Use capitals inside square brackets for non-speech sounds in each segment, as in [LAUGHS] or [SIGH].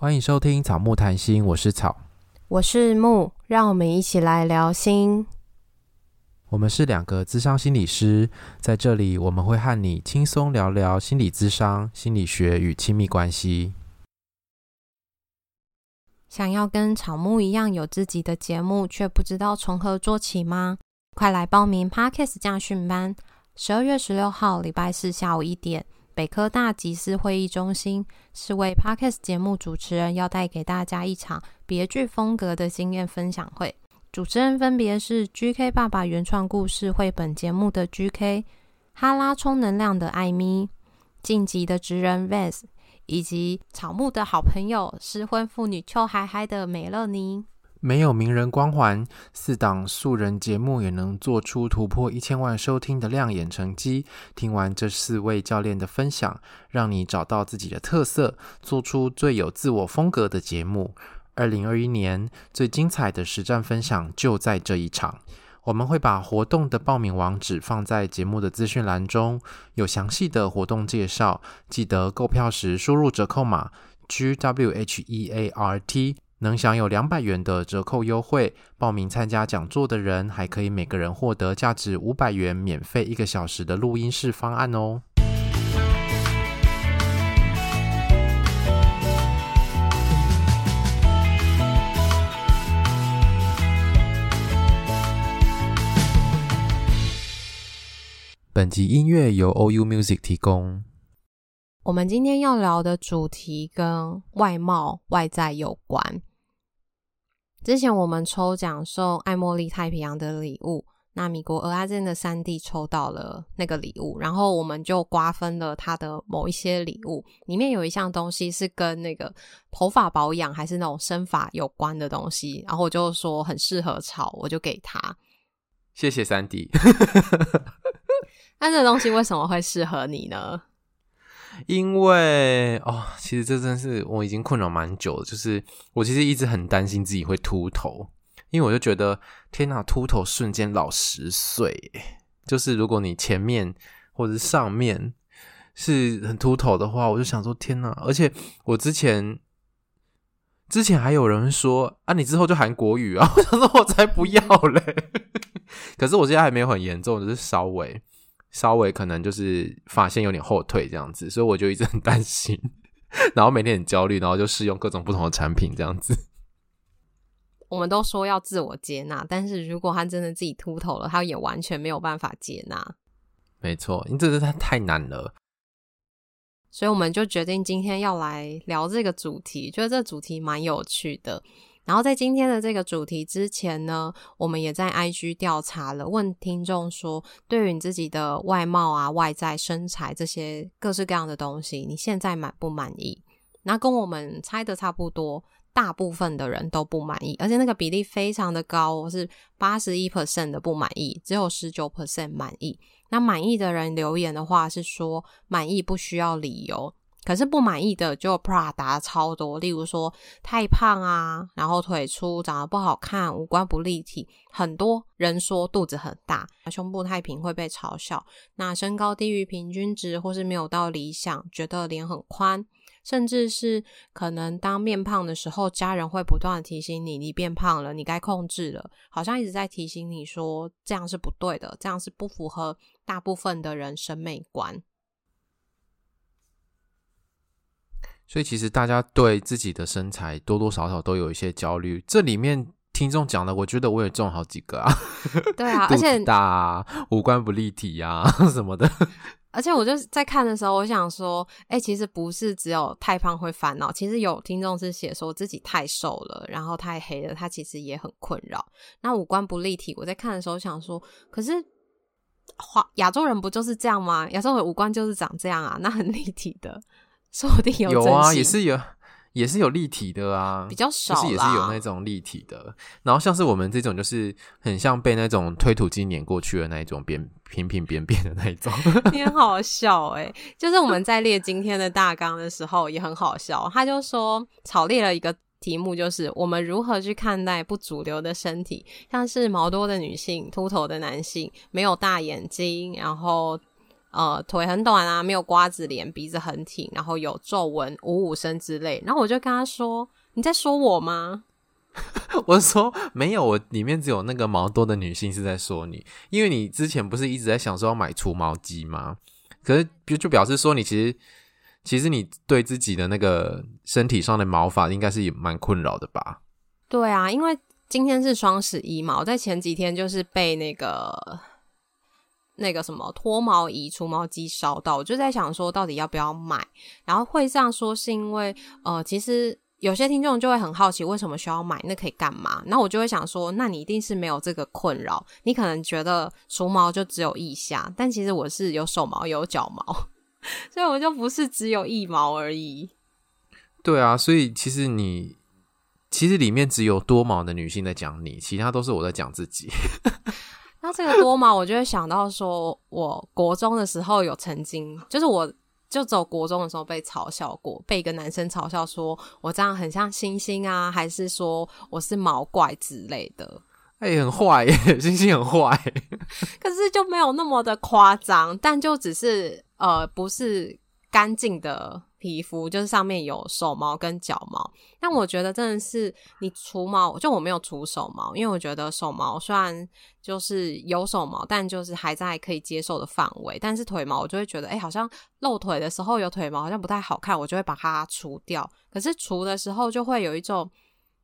欢迎收听草木谈心，我是草，我是木，让我们一起来聊心。我们是两个咨商心理师，在这里我们会和你轻松聊聊心理咨商、心理学与亲密关系。想要跟草木一样有自己的节目，却不知道从何做起吗？快来报名 Podcast 驾训班，十二月十六号礼拜四下午一点。北科大集思会议中心是为 Podcast 节目主持人要带给大家一场别具风格的经验分享会。主持人分别是 GK 爸爸原创故事绘本节目的 GK、哈拉充能量的艾咪、晋级的职人 Vance，以及草木的好朋友失婚妇女秋嗨嗨的美乐妮。没有名人光环，四档素人节目也能做出突破一千万收听的亮眼成绩。听完这四位教练的分享，让你找到自己的特色，做出最有自我风格的节目。二零二一年最精彩的实战分享就在这一场。我们会把活动的报名网址放在节目的资讯栏中，有详细的活动介绍。记得购票时输入折扣码 G W H E A R T。能享有两百元的折扣优惠，报名参加讲座的人还可以每个人获得价值五百元免费一个小时的录音室方案哦。本集音乐由 OU Music 提供。我们今天要聊的主题跟外貌、外在有关。之前我们抽奖送爱茉莉太平洋的礼物，那米国蚵仔煎的三弟抽到了那个礼物，然后我们就瓜分了他的某一些礼物，里面有一项东西是跟那个头发保养还是那种生发有关的东西，然后我就说很适合炒，我就给他。谢谢三弟。[LAUGHS] 那这个东西为什么会适合你呢？因为哦，其实这真是我已经困扰蛮久了。就是我其实一直很担心自己会秃头，因为我就觉得天哪，秃头瞬间老十岁。就是如果你前面或者上面是很秃头的话，我就想说天哪！而且我之前之前还有人说啊，你之后就韩国语啊，[LAUGHS] 我想说我才不要嘞。[LAUGHS] 可是我现在还没有很严重，只是稍微。稍微可能就是发现有点后退这样子，所以我就一直很担心，[LAUGHS] 然后每天很焦虑，然后就试用各种不同的产品这样子。我们都说要自我接纳，但是如果他真的自己秃头了，他也完全没有办法接纳。没错，因为这是他太难了，所以我们就决定今天要来聊这个主题，觉得这个主题蛮有趣的。然后在今天的这个主题之前呢，我们也在 IG 调查了，问听众说，对于你自己的外貌啊、外在、身材这些各式各样的东西，你现在满不满意？那跟我们猜的差不多，大部分的人都不满意，而且那个比例非常的高，是八十一 percent 的不满意，只有十九 percent 满意。那满意的人留言的话是说，满意不需要理由。可是不满意的就 pra 打超多，例如说太胖啊，然后腿粗，长得不好看，五官不立体。很多人说肚子很大，胸部太平会被嘲笑。那身高低于平均值或是没有到理想，觉得脸很宽，甚至是可能当面胖的时候，家人会不断的提醒你，你变胖了，你该控制了，好像一直在提醒你说这样是不对的，这样是不符合大部分的人审美观。所以其实大家对自己的身材多多少少都有一些焦虑。这里面听众讲的，我觉得我也中好几个啊。[LAUGHS] 对啊，而且大啊，五官不立体啊 [LAUGHS] 什么的。而且我就在看的时候，我想说，哎、欸，其实不是只有太胖会烦恼，其实有听众是写说自己太瘦了，然后太黑了，他其实也很困扰。那五官不立体，我在看的时候想说，可是华亚洲人不就是这样吗？亚洲人五官就是长这样啊，那很立体的。说不定有有啊，也是有，也是有立体的啊，比较少，就是也是有那种立体的。然后像是我们这种，就是很像被那种推土机碾过去的那一种扁平平扁扁的那一种，[LAUGHS] 好笑哎、欸。就是我们在列今天的大纲的时候也很好笑，他就说草列了一个题目，就是我们如何去看待不主流的身体，像是毛多的女性、秃头的男性、没有大眼睛，然后。呃腿很短啊，没有瓜子脸，鼻子很挺，然后有皱纹、五五身之类。然后我就跟他说：“你在说我吗？” [LAUGHS] 我说没有，我里面只有那个毛多的女性是在说你，因为你之前不是一直在想说要买除毛机吗？可是就就表示说你其实其实你对自己的那个身体上的毛发应该是也蛮困扰的吧？对啊，因为。今天是双十一嘛，我在前几天就是被那个那个什么脱毛仪除毛机烧到，我就在想说到底要不要买。然后会这样说是因为呃，其实有些听众就会很好奇为什么需要买，那可以干嘛？那我就会想说，那你一定是没有这个困扰，你可能觉得除毛就只有腋下，但其实我是有手毛有脚毛，[LAUGHS] 所以我就不是只有腋毛而已。对啊，所以其实你。其实里面只有多毛的女性在讲你，其他都是我在讲自己。那这个多毛，我就会想到说，我国中的时候有曾经，就是我就走国中的时候被嘲笑过，被一个男生嘲笑说我这样很像星星啊，还是说我是毛怪之类的。哎、欸，很坏耶，[LAUGHS] 星星很坏。可是就没有那么的夸张，但就只是呃，不是干净的。皮肤就是上面有手毛跟脚毛，但我觉得真的是你除毛，就我没有除手毛，因为我觉得手毛虽然就是有手毛，但就是还在可以接受的范围。但是腿毛我就会觉得，哎、欸，好像露腿的时候有腿毛，好像不太好看，我就会把它除掉。可是除的时候就会有一种，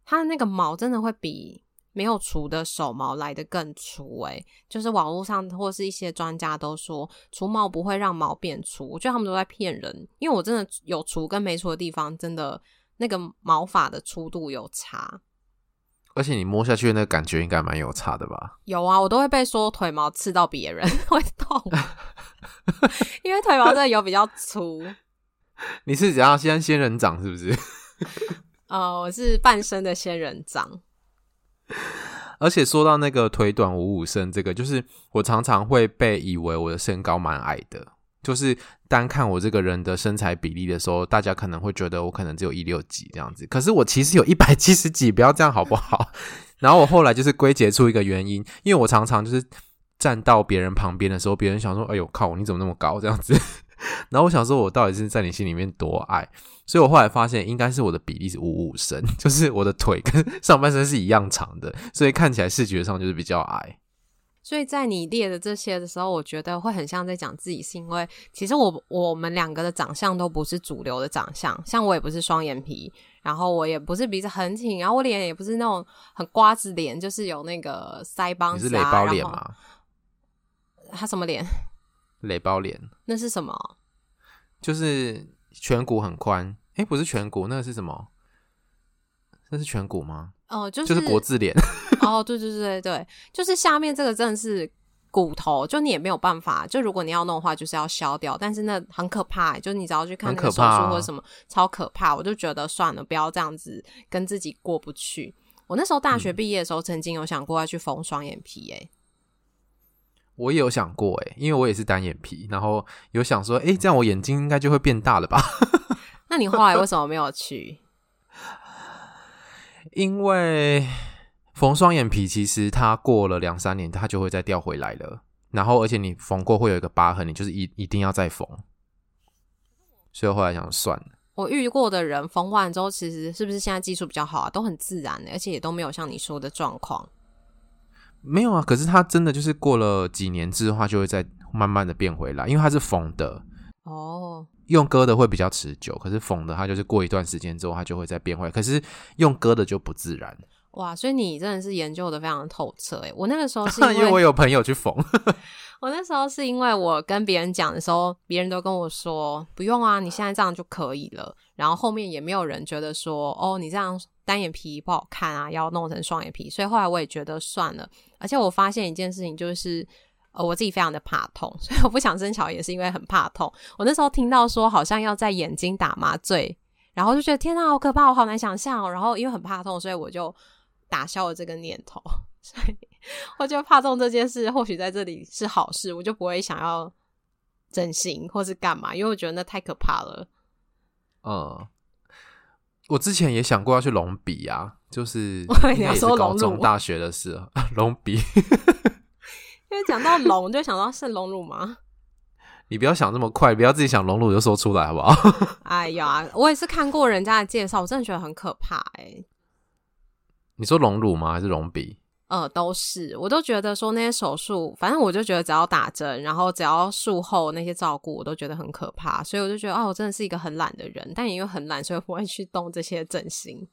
它的那个毛真的会比。没有除的手毛来的更粗诶，就是网络上或是一些专家都说除毛不会让毛变粗，我觉得他们都在骗人。因为我真的有除跟没除的地方，真的那个毛发的粗度有差。而且你摸下去的那个感觉应该蛮有差的吧？有啊，我都会被说腿毛刺到别人 [LAUGHS] 会痛，因为腿毛真的有比较粗。[LAUGHS] 你是怎样先仙人掌是不是？[LAUGHS] 呃，我是半身的仙人掌。[LAUGHS] 而且说到那个腿短五五身，这个就是我常常会被以为我的身高蛮矮的，就是单看我这个人的身材比例的时候，大家可能会觉得我可能只有一六几这样子，可是我其实有一百七十几，不要这样好不好？[LAUGHS] 然后我后来就是归结出一个原因，因为我常常就是站到别人旁边的时候，别人想说：“哎呦靠，你怎么那么高？”这样子。[LAUGHS] 然后我想说，我到底是在你心里面多矮？所以我后来发现，应该是我的比例是五五身，[LAUGHS] 就是我的腿跟 [LAUGHS] 上半身是一样长的，所以看起来视觉上就是比较矮。所以在你列的这些的时候，我觉得会很像在讲自己，是因为其实我我们两个的长相都不是主流的长相，像我也不是双眼皮，然后我也不是鼻子很挺，然后我脸也不是那种很瓜子脸，就是有那个腮帮子，啊，你是雷包脸吗？他什么脸？雷包脸？那是什么？就是颧骨很宽，哎、欸，不是颧骨，那个是什么？那是颧骨吗？哦，就是就是国字脸。哦，对对对对，就是下面这个真的是骨头，就你也没有办法，就如果你要弄的话，就是要削掉，但是那很可怕，就你只要去看那个手术或者什么，超可怕。我就觉得算了，不要这样子跟自己过不去。我那时候大学毕业的时候，曾经有想过要去缝双眼皮，诶。我也有想过诶，因为我也是单眼皮，然后有想说，诶，这样我眼睛应该就会变大了吧？[LAUGHS] 那你后来为什么没有去？[LAUGHS] 因为缝双眼皮，其实它过了两三年，它就会再掉回来了。然后，而且你缝过会有一个疤痕，你就是一一定要再缝。所以后来想算了。我遇过的人缝完之后，其实是不是现在技术比较好啊？都很自然的，而且也都没有像你说的状况。没有啊，可是它真的就是过了几年之后，它就会再慢慢的变回来，因为它是缝的哦。用割的会比较持久，可是缝的它就是过一段时间之后，它就会再变回来。可是用割的就不自然。哇，所以你真的是研究的非常透彻诶。我那个时候是因为，[LAUGHS] 因为我有朋友去缝。[LAUGHS] 我那时候是因为我跟别人讲的时候，别人都跟我说不用啊，你现在这样就可以了。然后后面也没有人觉得说哦，你这样单眼皮不好看啊，要弄成双眼皮。所以后来我也觉得算了。而且我发现一件事情，就是呃，我自己非常的怕痛，[LAUGHS] 所以我不想生小孩也是因为很怕痛。我那时候听到说好像要在眼睛打麻醉，然后就觉得天啊，好可怕，我好难想象。然后因为很怕痛，所以我就打消了这个念头。[LAUGHS] 所以我觉得怕痛这件事，或许在这里是好事，我就不会想要整形或是干嘛，因为我觉得那太可怕了。嗯，我之前也想过要去隆鼻啊。就是 [LAUGHS] 你要说高中，大学的时候 [LAUGHS] 隆鼻，因为讲到隆就想到是隆乳吗？[LAUGHS] 你不要想那么快，不要自己想隆乳就说出来，好不好？哎呀，我也是看过人家的介绍，我真的觉得很可怕哎、欸。你说隆乳吗？还是隆鼻？呃，都是，我都觉得说那些手术，反正我就觉得只要打针，然后只要术后那些照顾，我都觉得很可怕，所以我就觉得，哦，我真的是一个很懒的人，但也因为很懒，所以不会去动这些整形。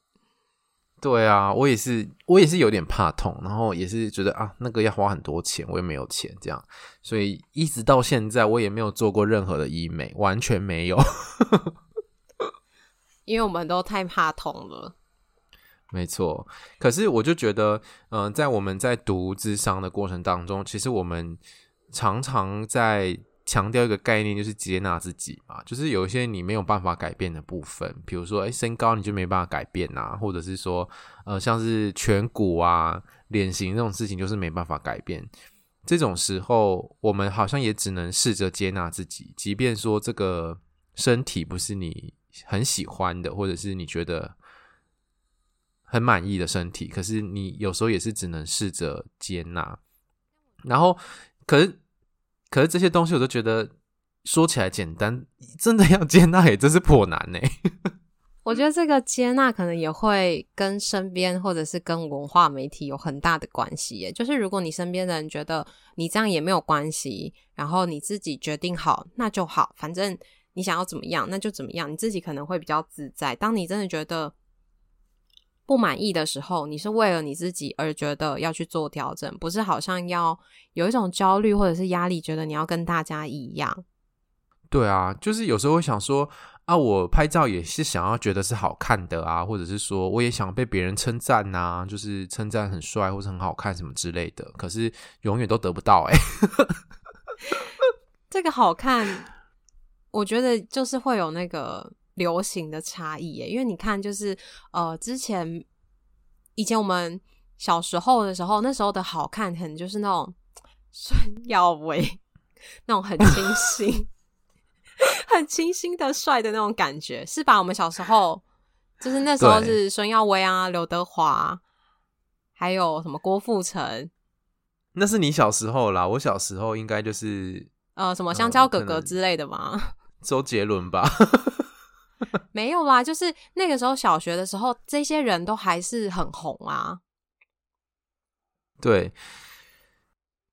对啊，我也是，我也是有点怕痛，然后也是觉得啊，那个要花很多钱，我也没有钱，这样，所以一直到现在，我也没有做过任何的医美，完全没有，[LAUGHS] 因为我们都太怕痛了。没错，可是我就觉得，嗯、在我们在读智商的过程当中，其实我们常常在。强调一个概念，就是接纳自己嘛，就是有一些你没有办法改变的部分，比如说，诶，身高你就没办法改变啊，或者是说，呃，像是颧骨啊、脸型这种事情，就是没办法改变。这种时候，我们好像也只能试着接纳自己，即便说这个身体不是你很喜欢的，或者是你觉得很满意的身体，可是你有时候也是只能试着接纳。然后，可是。可是这些东西我都觉得说起来简单，真的要接纳也真是颇难呢。[LAUGHS] 我觉得这个接纳可能也会跟身边或者是跟文化媒体有很大的关系耶。就是如果你身边的人觉得你这样也没有关系，然后你自己决定好那就好，反正你想要怎么样那就怎么样，你自己可能会比较自在。当你真的觉得不满意的时候，你是为了你自己而觉得要去做调整，不是好像要有一种焦虑或者是压力，觉得你要跟大家一样。对啊，就是有时候会想说啊，我拍照也是想要觉得是好看的啊，或者是说我也想被别人称赞呐，就是称赞很帅或者很好看什么之类的，可是永远都得不到哎、欸。[LAUGHS] 这个好看，我觉得就是会有那个。流行的差异耶，因为你看，就是呃，之前以前我们小时候的时候，那时候的好看，可能就是那种孙 [LAUGHS] 耀威那种很清新、[LAUGHS] 很清新的帅的那种感觉，是吧？我们小时候就是那时候是孙耀威啊、刘德华，还有什么郭富城。那是你小时候啦，我小时候应该就是呃，什么香蕉哥哥之类的吗？[LAUGHS] 周杰伦吧。[LAUGHS] 没有啦，就是那个时候小学的时候，这些人都还是很红啊。对，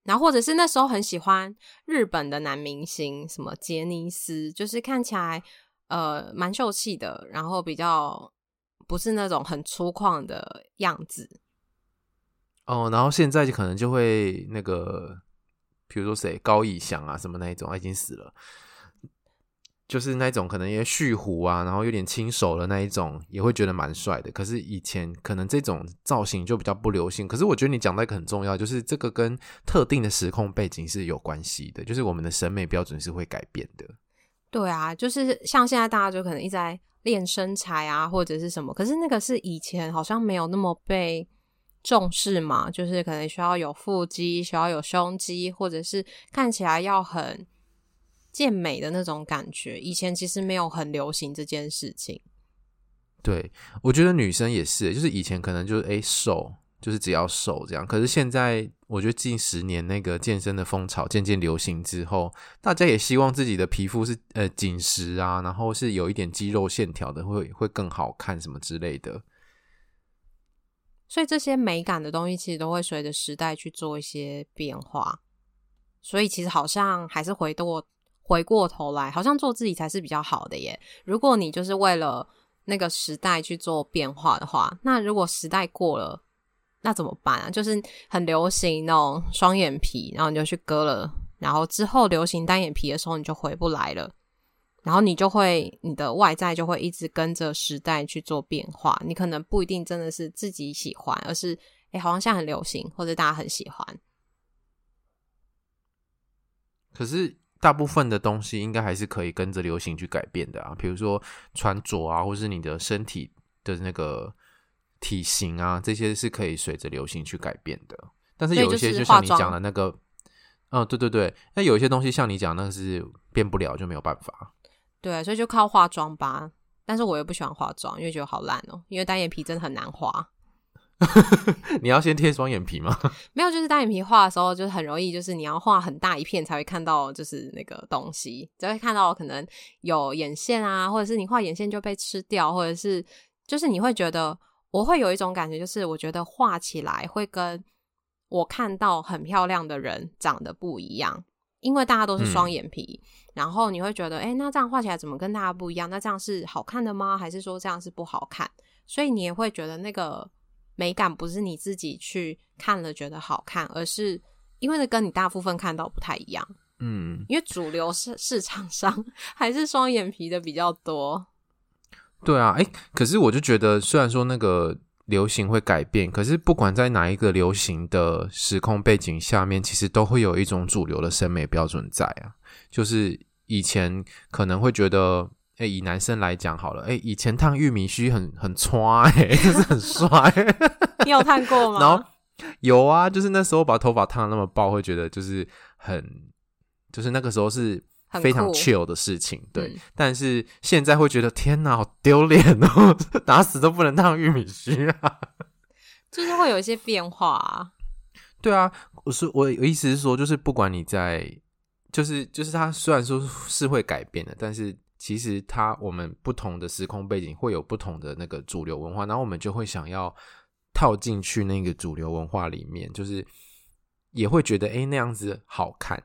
然后或者是那时候很喜欢日本的男明星，什么杰尼斯，就是看起来呃蛮秀气的，然后比较不是那种很粗犷的样子。哦，然后现在就可能就会那个，比如说谁高以翔啊，什么那一种，他已经死了。就是那种可能也蓄胡啊，然后有点轻熟的那一种，也会觉得蛮帅的。可是以前可能这种造型就比较不流行。可是我觉得你讲的一个很重要，就是这个跟特定的时空背景是有关系的，就是我们的审美标准是会改变的。对啊，就是像现在大家就可能一直在练身材啊，或者是什么，可是那个是以前好像没有那么被重视嘛，就是可能需要有腹肌，需要有胸肌，或者是看起来要很。健美的那种感觉，以前其实没有很流行这件事情。对，我觉得女生也是，就是以前可能就是诶瘦，就是只要瘦这样。可是现在，我觉得近十年那个健身的风潮渐渐流行之后，大家也希望自己的皮肤是呃紧实啊，然后是有一点肌肉线条的，会会更好看什么之类的。所以这些美感的东西，其实都会随着时代去做一些变化。所以其实好像还是回到。回过头来，好像做自己才是比较好的耶。如果你就是为了那个时代去做变化的话，那如果时代过了，那怎么办啊？就是很流行那种双眼皮，然后你就去割了，然后之后流行单眼皮的时候，你就回不来了。然后你就会，你的外在就会一直跟着时代去做变化。你可能不一定真的是自己喜欢，而是诶，好像现在很流行，或者大家很喜欢。可是。大部分的东西应该还是可以跟着流行去改变的啊，比如说穿着啊，或是你的身体的那个体型啊，这些是可以随着流行去改变的。但是有一些就像你讲的那个，嗯，对对对，那有一些东西像你讲那个是变不了，就没有办法。对，所以就靠化妆吧。但是我又不喜欢化妆，因为觉得好烂哦，因为单眼皮真的很难画。[LAUGHS] 你要先贴双眼皮吗？[LAUGHS] 没有，就是单眼皮画的时候，就是很容易，就是你要画很大一片才会看到，就是那个东西，才会看到可能有眼线啊，或者是你画眼线就被吃掉，或者是就是你会觉得，我会有一种感觉，就是我觉得画起来会跟我看到很漂亮的人长得不一样，因为大家都是双眼皮，嗯、然后你会觉得，哎，那这样画起来怎么跟大家不一样？那这样是好看的吗？还是说这样是不好看？所以你也会觉得那个。美感不是你自己去看了觉得好看，而是因为那跟你大部分看到不太一样。嗯，因为主流市市场上还是双眼皮的比较多。对啊，哎、欸，可是我就觉得，虽然说那个流行会改变，可是不管在哪一个流行的时空背景下面，其实都会有一种主流的审美标准在啊。就是以前可能会觉得。哎，以男生来讲好了，哎，以前烫玉米须很很刷，[LAUGHS] 哎，就是很帅。[LAUGHS] 你有烫过吗？然后有啊，就是那时候把头发烫那么爆，会觉得就是很，就是那个时候是非常 chill 的事情，对。嗯、但是现在会觉得天哪，好丢脸哦，[LAUGHS] 打死都不能烫玉米须啊。就是会有一些变化啊。对啊，我是我意思是说，就是不管你在，就是就是他虽然说是会改变的，但是。其实它，我们不同的时空背景会有不同的那个主流文化，然后我们就会想要套进去那个主流文化里面，就是也会觉得诶，那样子好看，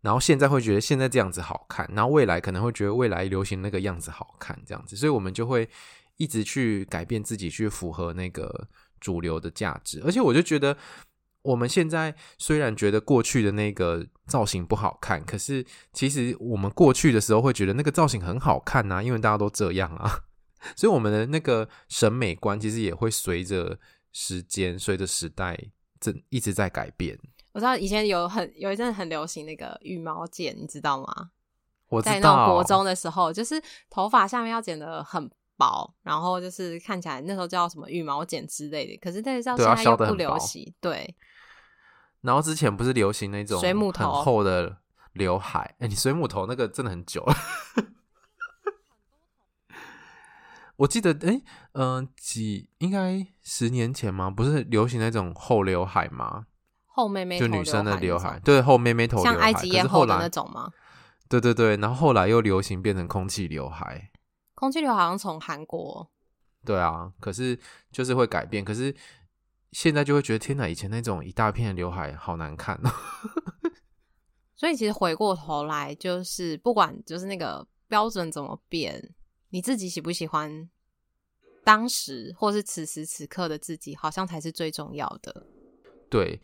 然后现在会觉得现在这样子好看，然后未来可能会觉得未来流行那个样子好看，这样子，所以我们就会一直去改变自己，去符合那个主流的价值，而且我就觉得。我们现在虽然觉得过去的那个造型不好看，可是其实我们过去的时候会觉得那个造型很好看呐，因为大家都这样啊，[LAUGHS] 所以我们的那个审美观其实也会随着时间、随着时代正一直在改变。我知道以前有很有一阵很流行那个羽毛剪，你知道吗？我知道。在那种国中的时候，就是头发下面要剪得很薄，然后就是看起来那时候叫什么羽毛剪之类的，可是那个叫现在又不流行，对。然后之前不是流行那种水母头很厚的刘海？哎、欸，你水母头那个真的很久了。[LAUGHS] 我记得，哎、欸，嗯、呃，几应该十年前吗？不是流行那种厚刘海吗？厚妹妹就女生的刘海，对，厚妹妹头，像埃及艳后的那种吗？对对对，然后后来又流行变成空气刘海。空气刘海好像从韩国。对啊，可是就是会改变，可是。现在就会觉得天哪，以前那种一大片的刘海好难看哦。[LAUGHS] 所以其实回过头来，就是不管就是那个标准怎么变，你自己喜不喜欢当时或是此时此刻的自己，好像才是最重要的。对，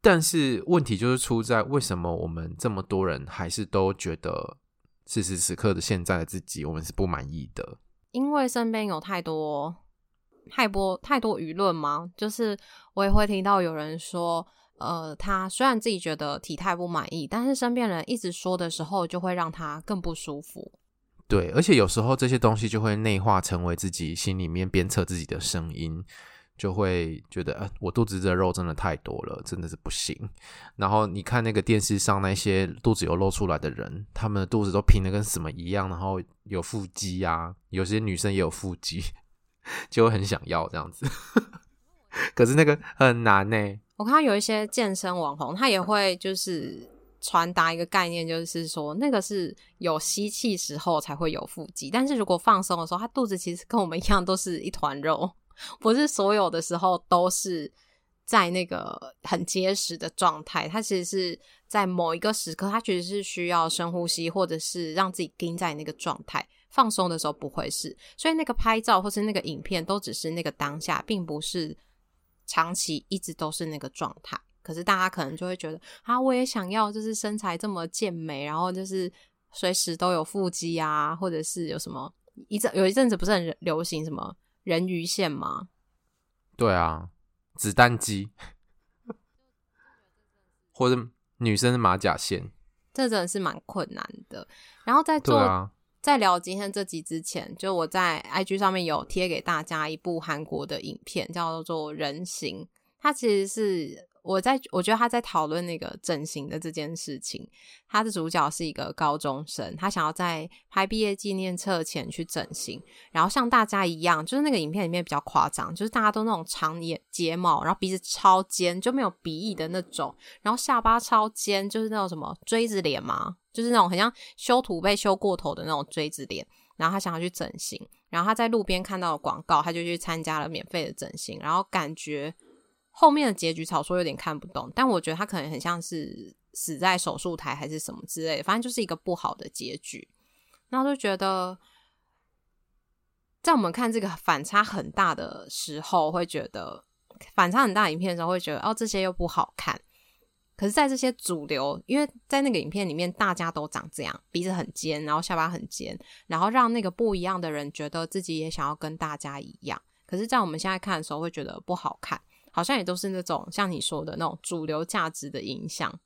但是问题就是出在为什么我们这么多人还是都觉得此时此刻的现在的自己，我们是不满意的？因为身边有太多。太多太多舆论吗？就是我也会听到有人说，呃，他虽然自己觉得体态不满意，但是身边人一直说的时候，就会让他更不舒服。对，而且有时候这些东西就会内化成为自己心里面鞭策自己的声音，就会觉得，我肚子的肉真的太多了，真的是不行。然后你看那个电视上那些肚子有露出来的人，他们的肚子都平的跟什么一样，然后有腹肌啊，有些女生也有腹肌。就很想要这样子，[LAUGHS] 可是那个很难呢。我看到有一些健身网红，他也会就是传达一个概念，就是说那个是有吸气时候才会有腹肌，但是如果放松的时候，他肚子其实跟我们一样都是一团肉，不是所有的时候都是在那个很结实的状态。他其实是在某一个时刻，他其实是需要深呼吸，或者是让自己盯在那个状态。放松的时候不会是，所以那个拍照或是那个影片都只是那个当下，并不是长期一直都是那个状态。可是大家可能就会觉得啊，我也想要，就是身材这么健美，然后就是随时都有腹肌啊，或者是有什么一阵有一阵子不是很流行什么人鱼线吗？对啊，子弹肌，或者女生的马甲线，这真的是蛮困难的。然后在做。在聊今天这集之前，就我在 IG 上面有贴给大家一部韩国的影片，叫做《人形》。它其实是我在我觉得他在讨论那个整形的这件事情。他的主角是一个高中生，他想要在拍毕业纪念册前去整形，然后像大家一样，就是那个影片里面比较夸张，就是大家都那种长眼睫毛，然后鼻子超尖，就没有鼻翼的那种，然后下巴超尖，就是那种什么锥子脸嘛，就是那种很像修图被修过头的那种锥子脸。然后他想要去整形，然后他在路边看到广告，他就去参加了免费的整形，然后感觉。后面的结局草说有点看不懂，但我觉得他可能很像是死在手术台还是什么之类，反正就是一个不好的结局。然后就觉得，在我们看这个反差很大的时候，会觉得反差很大影片的时候，会觉得哦，这些又不好看。可是，在这些主流，因为在那个影片里面大家都长这样，鼻子很尖，然后下巴很尖，然后让那个不一样的人觉得自己也想要跟大家一样。可是，在我们现在看的时候，会觉得不好看。好像也都是那种像你说的那种主流价值的影响。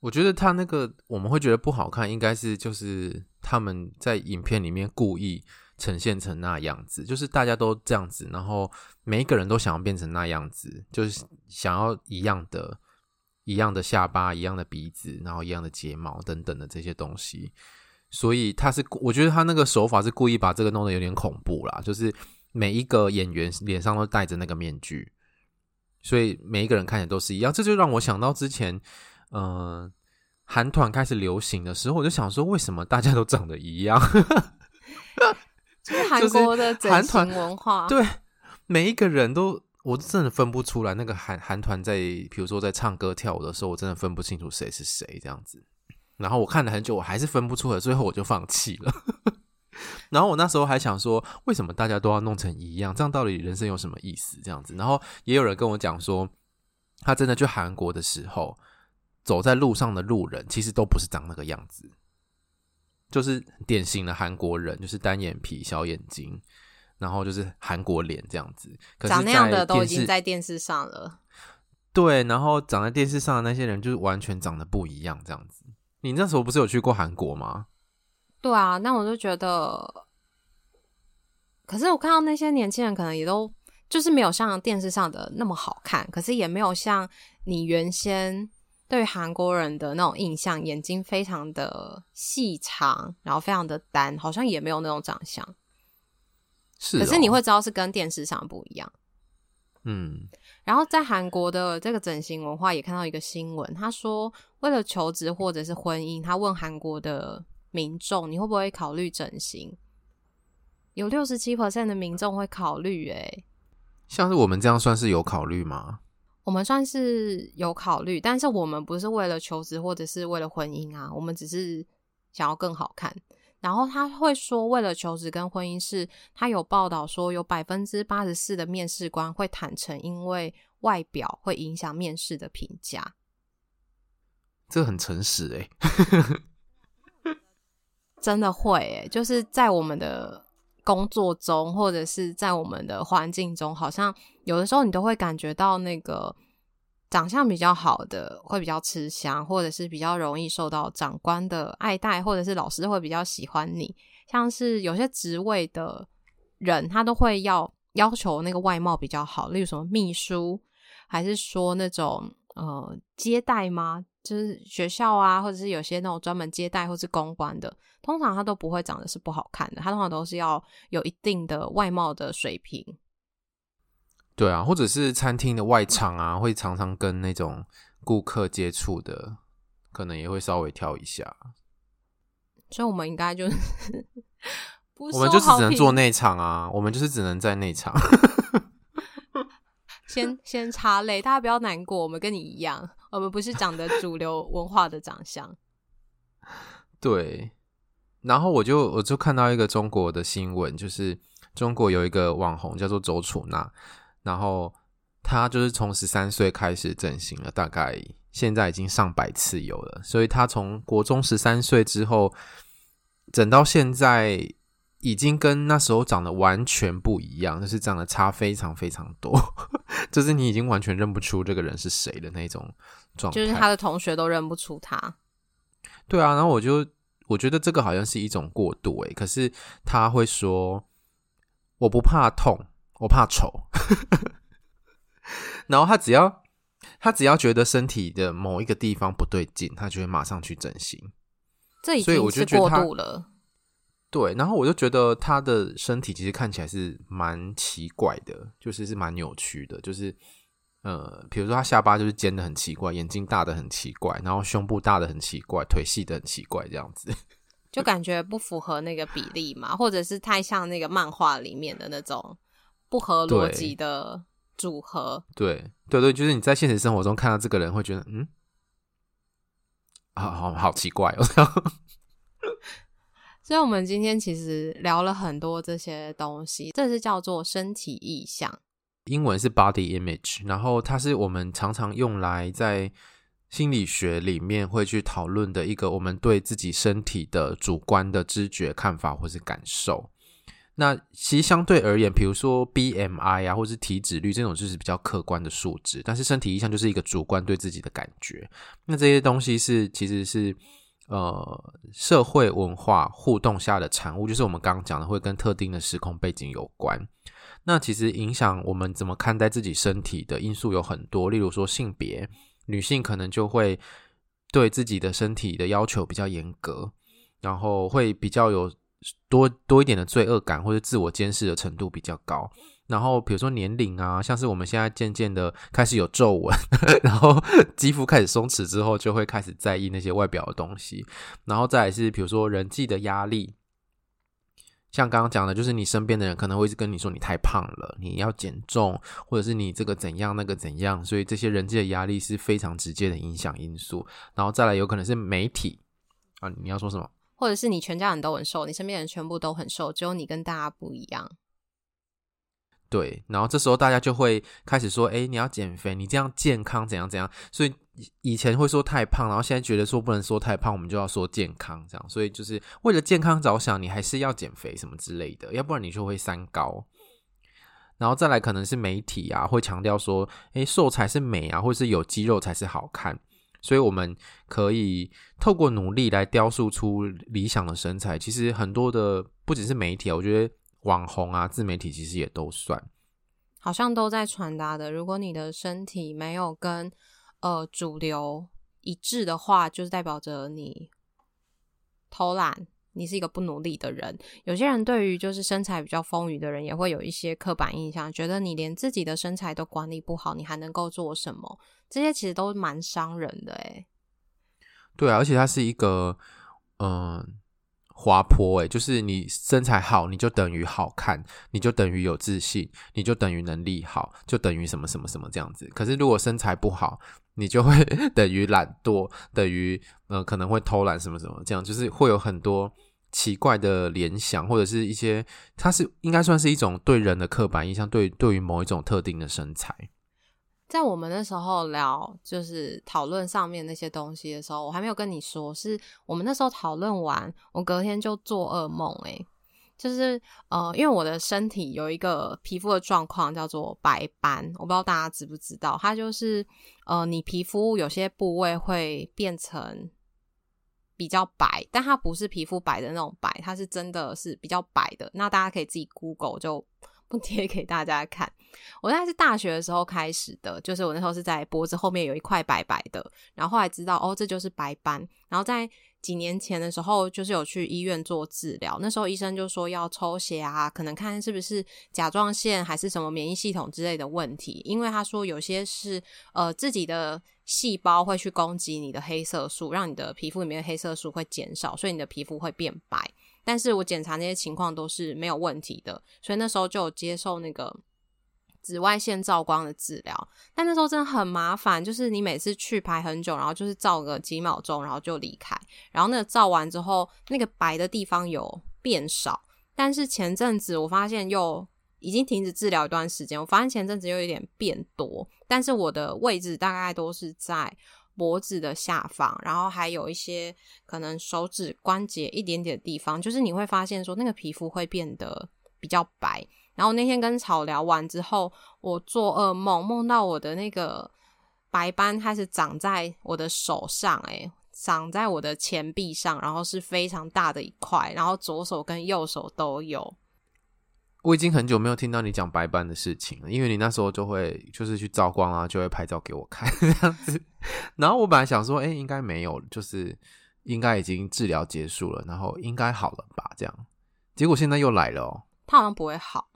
我觉得他那个我们会觉得不好看，应该是就是他们在影片里面故意呈现成那样子，就是大家都这样子，然后每一个人都想要变成那样子，就是想要一样的、一样的下巴、一样的鼻子，然后一样的睫毛等等的这些东西。所以他是，我觉得他那个手法是故意把这个弄得有点恐怖啦，就是。每一个演员脸上都戴着那个面具，所以每一个人看起来都是一样。这就让我想到之前，呃，韩团开始流行的时候，我就想说，为什么大家都长得一样？[LAUGHS] 就是韩国的整形文化，对，每一个人都，我真的分不出来。那个韩韩团在，比如说在唱歌跳舞的时候，我真的分不清楚谁是谁这样子。然后我看了很久，我还是分不出来，最后我就放弃了。[LAUGHS] 然后我那时候还想说，为什么大家都要弄成一样？这样到底人生有什么意思？这样子，然后也有人跟我讲说，他真的去韩国的时候，走在路上的路人其实都不是长那个样子，就是典型的韩国人，就是单眼皮、小眼睛，然后就是韩国脸这样子。可是长那样的都已经在电视上了。对，然后长在电视上的那些人，就是完全长得不一样这样子。你那时候不是有去过韩国吗？对啊，那我就觉得，可是我看到那些年轻人，可能也都就是没有像电视上的那么好看，可是也没有像你原先对韩国人的那种印象，眼睛非常的细长，然后非常的单，好像也没有那种长相。是哦，可是你会知道是跟电视上不一样。嗯，然后在韩国的这个整形文化也看到一个新闻，他说为了求职或者是婚姻，他问韩国的。民众，你会不会考虑整形？有六十七 percent 的民众会考虑，诶，像是我们这样算是有考虑吗？我们算是有考虑，但是我们不是为了求职或者是为了婚姻啊，我们只是想要更好看。然后他会说，为了求职跟婚姻是，他有报道说有百分之八十四的面试官会坦诚，因为外表会影响面试的评价。这很诚实诶。[LAUGHS] 真的会诶，就是在我们的工作中，或者是在我们的环境中，好像有的时候你都会感觉到那个长相比较好的会比较吃香，或者是比较容易受到长官的爱戴，或者是老师会比较喜欢你。像是有些职位的人，他都会要要求那个外貌比较好，例如什么秘书，还是说那种呃接待吗？就是学校啊，或者是有些那种专门接待或是公关的，通常他都不会长得是不好看的，他通常都是要有一定的外貌的水平。对啊，或者是餐厅的外场啊，会常常跟那种顾客接触的，可能也会稍微挑一下。所以，我们应该就是，[LAUGHS] 我们就只能做内场啊，我们就是只能在内场。[LAUGHS] 先先插泪，大家不要难过，我们跟你一样。我们不是长得主流文化的长相，对。然后我就我就看到一个中国的新闻，就是中国有一个网红叫做周楚娜，然后他就是从十三岁开始整形了，大概现在已经上百次有了。所以他从国中十三岁之后整到现在。已经跟那时候长得完全不一样，就是长得差非常非常多，[LAUGHS] 就是你已经完全认不出这个人是谁的那种状态，就是他的同学都认不出他。对啊，然后我就我觉得这个好像是一种过度诶，可是他会说我不怕痛，我怕丑，[LAUGHS] 然后他只要他只要觉得身体的某一个地方不对劲，他就会马上去整形。这已经是过度了。对，然后我就觉得他的身体其实看起来是蛮奇怪的，就是是蛮扭曲的，就是呃，比如说他下巴就是尖的很奇怪，眼睛大的很奇怪，然后胸部大的很奇怪，腿细的很奇怪，这样子就感觉不符合那个比例嘛，或者是太像那个漫画里面的那种不合逻辑的组合。对对对，就是你在现实生活中看到这个人会觉得，嗯，好好好奇怪哦。所以，我们今天其实聊了很多这些东西，这是叫做身体意象，英文是 body image，然后它是我们常常用来在心理学里面会去讨论的一个我们对自己身体的主观的知觉、看法或是感受。那其实相对而言，比如说 BMI 啊，或是体脂率这种就是比较客观的数值，但是身体意象就是一个主观对自己的感觉。那这些东西是其实是。呃，社会文化互动下的产物，就是我们刚刚讲的，会跟特定的时空背景有关。那其实影响我们怎么看待自己身体的因素有很多，例如说性别，女性可能就会对自己的身体的要求比较严格，然后会比较有多多一点的罪恶感，或者自我监视的程度比较高。然后比如说年龄啊，像是我们现在渐渐的开始有皱纹，[LAUGHS] 然后肌肤开始松弛之后，就会开始在意那些外表的东西。然后再来是比如说人际的压力，像刚刚讲的，就是你身边的人可能会一直跟你说你太胖了，你要减重，或者是你这个怎样那个怎样，所以这些人际的压力是非常直接的影响因素。然后再来有可能是媒体啊，你要说什么？或者是你全家人都很瘦，你身边人全部都很瘦，只有你跟大家不一样。对，然后这时候大家就会开始说：“哎，你要减肥，你这样健康怎样怎样。”所以以前会说太胖，然后现在觉得说不能说太胖，我们就要说健康这样。所以就是为了健康着想，你还是要减肥什么之类的，要不然你就会三高。然后再来可能是媒体啊，会强调说：“哎，瘦才是美啊，或者是有肌肉才是好看。”所以我们可以透过努力来雕塑出理想的身材。其实很多的不只是媒体，我觉得。网红啊，自媒体其实也都算，好像都在传达的。如果你的身体没有跟呃主流一致的话，就是代表着你偷懒，你是一个不努力的人。有些人对于就是身材比较丰腴的人，也会有一些刻板印象，觉得你连自己的身材都管理不好，你还能够做什么？这些其实都蛮伤人的诶。对啊，而且它是一个嗯。滑坡诶，就是你身材好，你就等于好看，你就等于有自信，你就等于能力好，就等于什么什么什么这样子。可是如果身材不好，你就会 [LAUGHS] 等于懒惰，等于呃可能会偷懒什么什么这样，就是会有很多奇怪的联想，或者是一些它是应该算是一种对人的刻板印象，对对于某一种特定的身材。在我们那时候聊，就是讨论上面那些东西的时候，我还没有跟你说，是我们那时候讨论完，我隔天就做噩梦，诶，就是呃，因为我的身体有一个皮肤的状况叫做白斑，我不知道大家知不知道，它就是呃，你皮肤有些部位会变成比较白，但它不是皮肤白的那种白，它是真的是比较白的，那大家可以自己 Google 就。[LAUGHS] 不贴给大家看。我大概是大学的时候开始的，就是我那时候是在脖子后面有一块白白的，然后后来知道哦，这就是白斑。然后在几年前的时候，就是有去医院做治疗，那时候医生就说要抽血啊，可能看是不是甲状腺还是什么免疫系统之类的问题，因为他说有些是呃自己的细胞会去攻击你的黑色素，让你的皮肤里面的黑色素会减少，所以你的皮肤会变白。但是我检查那些情况都是没有问题的，所以那时候就有接受那个紫外线照光的治疗。但那时候真的很麻烦，就是你每次去排很久，然后就是照个几秒钟，然后就离开。然后那个照完之后，那个白的地方有变少。但是前阵子我发现又已经停止治疗一段时间，我发现前阵子又有点变多。但是我的位置大概都是在。脖子的下方，然后还有一些可能手指关节一点点的地方，就是你会发现说那个皮肤会变得比较白。然后那天跟草聊完之后，我做噩梦，梦到我的那个白斑开始长在我的手上，诶，长在我的前臂上，然后是非常大的一块，然后左手跟右手都有。我已经很久没有听到你讲白斑的事情了，因为你那时候就会就是去照光啊，就会拍照给我看这样子。然后我本来想说，哎、欸，应该没有，就是应该已经治疗结束了，然后应该好了吧？这样，结果现在又来了哦。他好像不会好，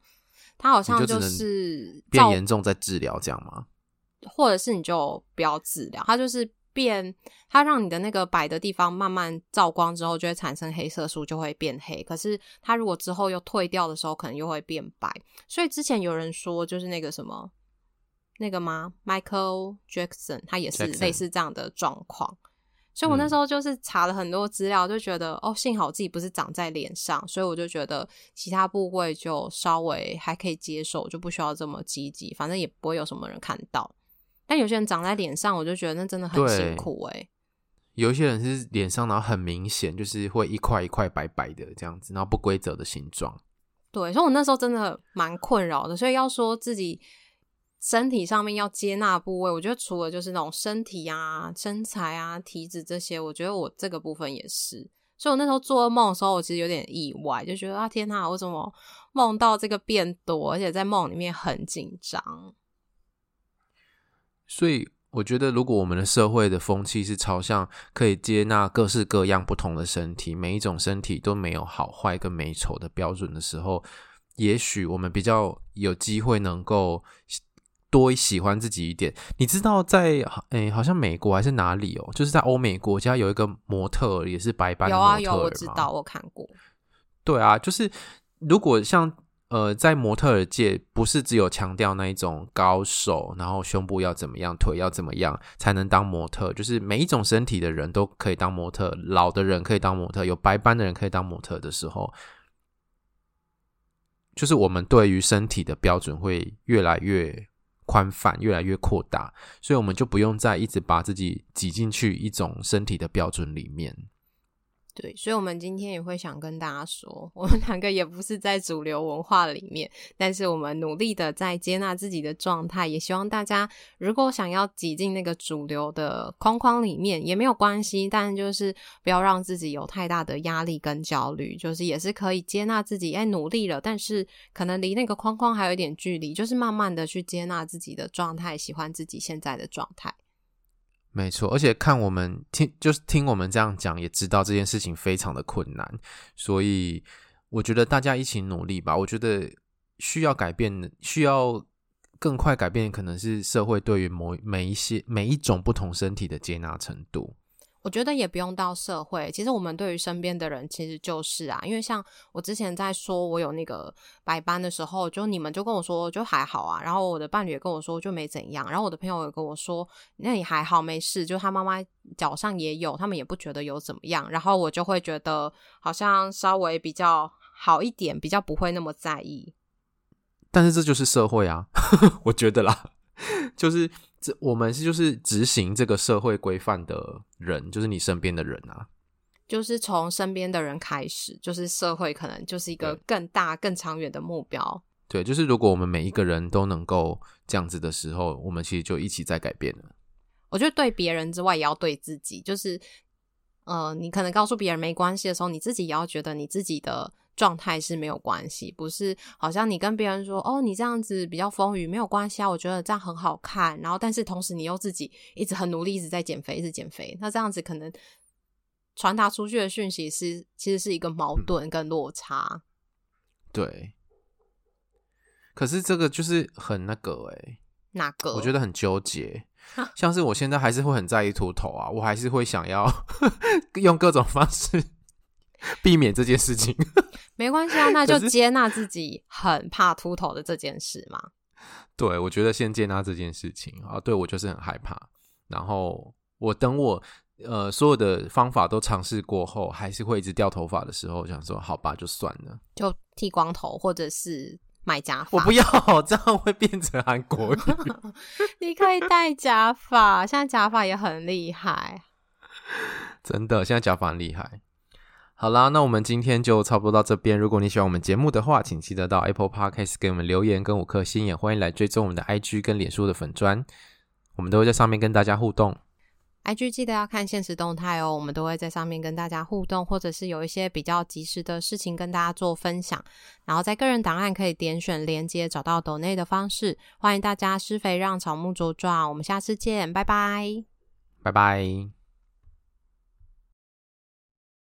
他好像就是变严重再治疗这样吗？或者是你就不要治疗，它就是。变，它让你的那个白的地方慢慢照光之后，就会产生黑色素，就会变黑。可是它如果之后又退掉的时候，可能又会变白。所以之前有人说，就是那个什么那个吗？Michael Jackson，他也是类似这样的状况。Jackson。所以我那时候就是查了很多资料，就觉得、嗯、哦，幸好自己不是长在脸上，所以我就觉得其他部位就稍微还可以接受，就不需要这么积极，反正也不会有什么人看到。但有些人长在脸上，我就觉得那真的很辛苦哎、欸。有一些人是脸上，然后很明显就是会一块一块白白的这样子，然后不规则的形状。对，所以我那时候真的蛮困扰的。所以要说自己身体上面要接纳部位，我觉得除了就是那种身体啊、身材啊、体脂这些，我觉得我这个部分也是。所以我那时候做噩梦的时候，我其实有点意外，就觉得啊天哪，我怎么梦到这个变多，而且在梦里面很紧张。所以我觉得，如果我们的社会的风气是朝向可以接纳各式各样不同的身体，每一种身体都没有好坏跟美丑的标准的时候，也许我们比较有机会能够多喜欢自己一点。你知道在，诶，好像美国还是哪里哦，就是在欧美国家有一个模特也是白斑的模特？有啊有，我知道，我看过。对啊，就是如果像。呃，在模特儿界，不是只有强调那一种高手，然后胸部要怎么样，腿要怎么样才能当模特，就是每一种身体的人都可以当模特，老的人可以当模特，有白斑的人可以当模特的时候，就是我们对于身体的标准会越来越宽泛，越来越扩大，所以我们就不用再一直把自己挤进去一种身体的标准里面。对，所以，我们今天也会想跟大家说，我们两个也不是在主流文化里面，但是我们努力的在接纳自己的状态，也希望大家如果想要挤进那个主流的框框里面也没有关系，但就是不要让自己有太大的压力跟焦虑，就是也是可以接纳自己，哎，努力了，但是可能离那个框框还有一点距离，就是慢慢的去接纳自己的状态，喜欢自己现在的状态。没错，而且看我们听，就是听我们这样讲，也知道这件事情非常的困难，所以我觉得大家一起努力吧。我觉得需要改变，需要更快改变，可能是社会对于某每一些每一种不同身体的接纳程度。我觉得也不用到社会，其实我们对于身边的人，其实就是啊，因为像我之前在说我有那个白斑的时候，就你们就跟我说就还好啊，然后我的伴侣也跟我说就没怎样，然后我的朋友也跟我说那也还好没事，就他妈妈脚上也有，他们也不觉得有怎么样，然后我就会觉得好像稍微比较好一点，比较不会那么在意。但是这就是社会啊，[LAUGHS] 我觉得啦，[LAUGHS] 就是。这我们是就是执行这个社会规范的人，就是你身边的人啊，就是从身边的人开始，就是社会可能就是一个更大、更长远的目标。对，就是如果我们每一个人都能够这样子的时候，我们其实就一起在改变了。我觉得对别人之外，也要对自己，就是呃，你可能告诉别人没关系的时候，你自己也要觉得你自己的。状态是没有关系，不是好像你跟别人说哦，你这样子比较丰腴，没有关系啊，我觉得这样很好看。然后，但是同时你又自己一直很努力，一直在减肥，一直减肥，那这样子可能传达出去的讯息是其实是一个矛盾跟落差。嗯、对，可是这个就是很那个哎、欸，哪个？我觉得很纠结，像是我现在还是会很在意秃头啊，我还是会想要 [LAUGHS] 用各种方式。[LAUGHS] 避免这件事情，没关系啊，那就接纳自己很怕秃头的这件事嘛。[LAUGHS] 对，我觉得先接纳这件事情啊。对，我就是很害怕，然后我等我呃所有的方法都尝试过后，还是会一直掉头发的时候，我想说好吧，就算了，就剃光头或者是买假发。我不要，这样会变成韩国语。[LAUGHS] 你可以戴假发，现在假发也很厉害。[LAUGHS] 真的，现在假发很厉害。好啦，那我们今天就差不多到这边。如果你喜欢我们节目的话，请记得到 Apple Podcast 给我们留言跟五颗星，也欢迎来追踪我们的 IG 跟脸书的粉砖，我们都会在上面跟大家互动。IG 记得要看限时动态哦，我们都会在上面跟大家互动，或者是有一些比较及时的事情跟大家做分享。然后在个人档案可以点选连接找到抖内的方式，欢迎大家施肥让草木茁壮。我们下次见，拜拜，拜拜。